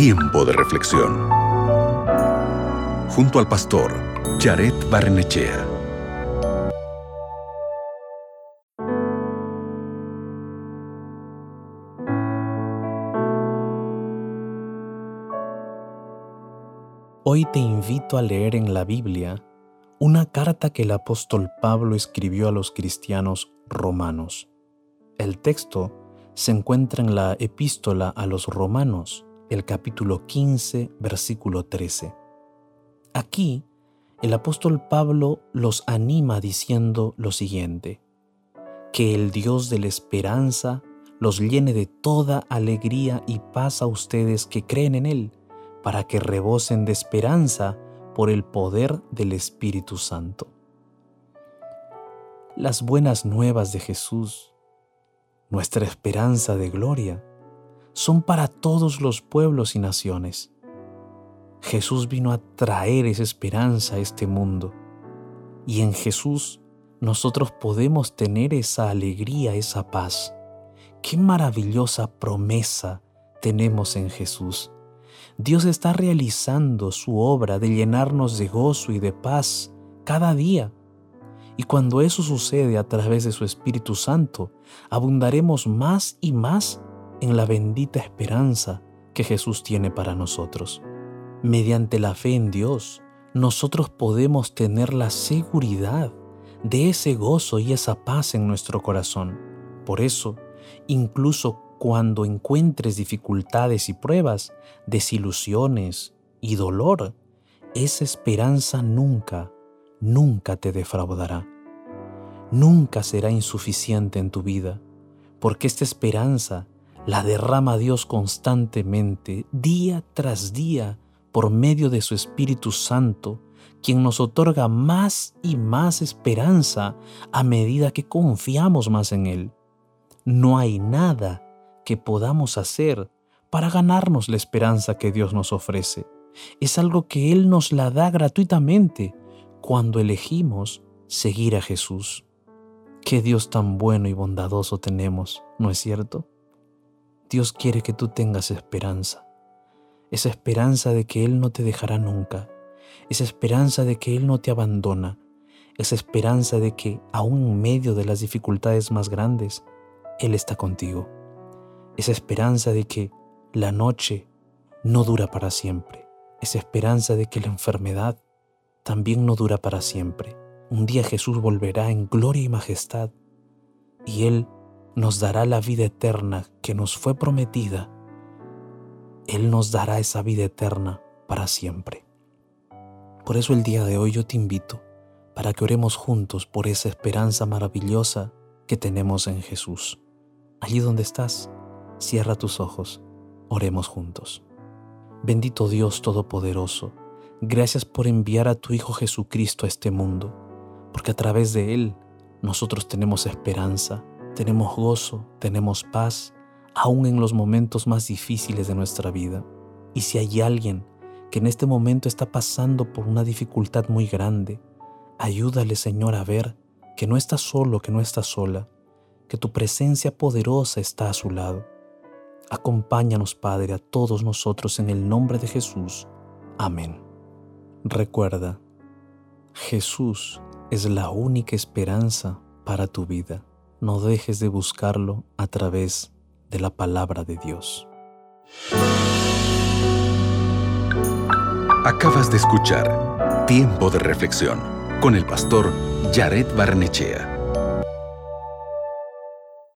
Tiempo de reflexión. Junto al pastor Jared Barnechea. Hoy te invito a leer en la Biblia una carta que el apóstol Pablo escribió a los cristianos romanos. El texto se encuentra en la epístola a los romanos, el capítulo 15, versículo 13. Aquí, el apóstol Pablo los anima diciendo lo siguiente, que el Dios de la esperanza los llene de toda alegría y paz a ustedes que creen en Él, para que rebosen de esperanza por el poder del Espíritu Santo. Las buenas nuevas de Jesús, nuestra esperanza de gloria, son para todos los pueblos y naciones. Jesús vino a traer esa esperanza a este mundo y en Jesús nosotros podemos tener esa alegría, esa paz. Qué maravillosa promesa tenemos en Jesús. Dios está realizando su obra de llenarnos de gozo y de paz cada día. Y cuando eso sucede a través de su Espíritu Santo, abundaremos más y más en la bendita esperanza que Jesús tiene para nosotros. Mediante la fe en Dios, nosotros podemos tener la seguridad de ese gozo y esa paz en nuestro corazón. Por eso, incluso cuando encuentres dificultades y pruebas, desilusiones y dolor, esa esperanza nunca, nunca te defraudará. Nunca será insuficiente en tu vida, porque esta esperanza la derrama Dios constantemente, día tras día, por medio de su Espíritu Santo, quien nos otorga más y más esperanza a medida que confiamos más en Él. No hay nada que podamos hacer para ganarnos la esperanza que Dios nos ofrece. Es algo que Él nos la da gratuitamente cuando elegimos seguir a Jesús. Qué Dios tan bueno y bondadoso tenemos, ¿no es cierto? Dios quiere que tú tengas esperanza, esa esperanza de que Él no te dejará nunca, esa esperanza de que Él no te abandona, esa esperanza de que aún en medio de las dificultades más grandes, Él está contigo. Esa esperanza de que la noche no dura para siempre, esa esperanza de que la enfermedad también no dura para siempre. Un día Jesús volverá en gloria y majestad y Él nos dará la vida eterna que nos fue prometida. Él nos dará esa vida eterna para siempre. Por eso el día de hoy yo te invito para que oremos juntos por esa esperanza maravillosa que tenemos en Jesús. Allí donde estás, Cierra tus ojos, oremos juntos. Bendito Dios Todopoderoso, gracias por enviar a tu Hijo Jesucristo a este mundo, porque a través de Él nosotros tenemos esperanza, tenemos gozo, tenemos paz, aún en los momentos más difíciles de nuestra vida. Y si hay alguien que en este momento está pasando por una dificultad muy grande, ayúdale Señor a ver que no está solo, que no está sola, que tu presencia poderosa está a su lado Acompáñanos, Padre, a todos nosotros en el nombre de Jesús. Amén. Recuerda, Jesús es la única esperanza para tu vida. No dejes de buscarlo a través de la palabra de Dios. Acabas de escuchar Tiempo de Reflexión con el pastor Jared Barnechea.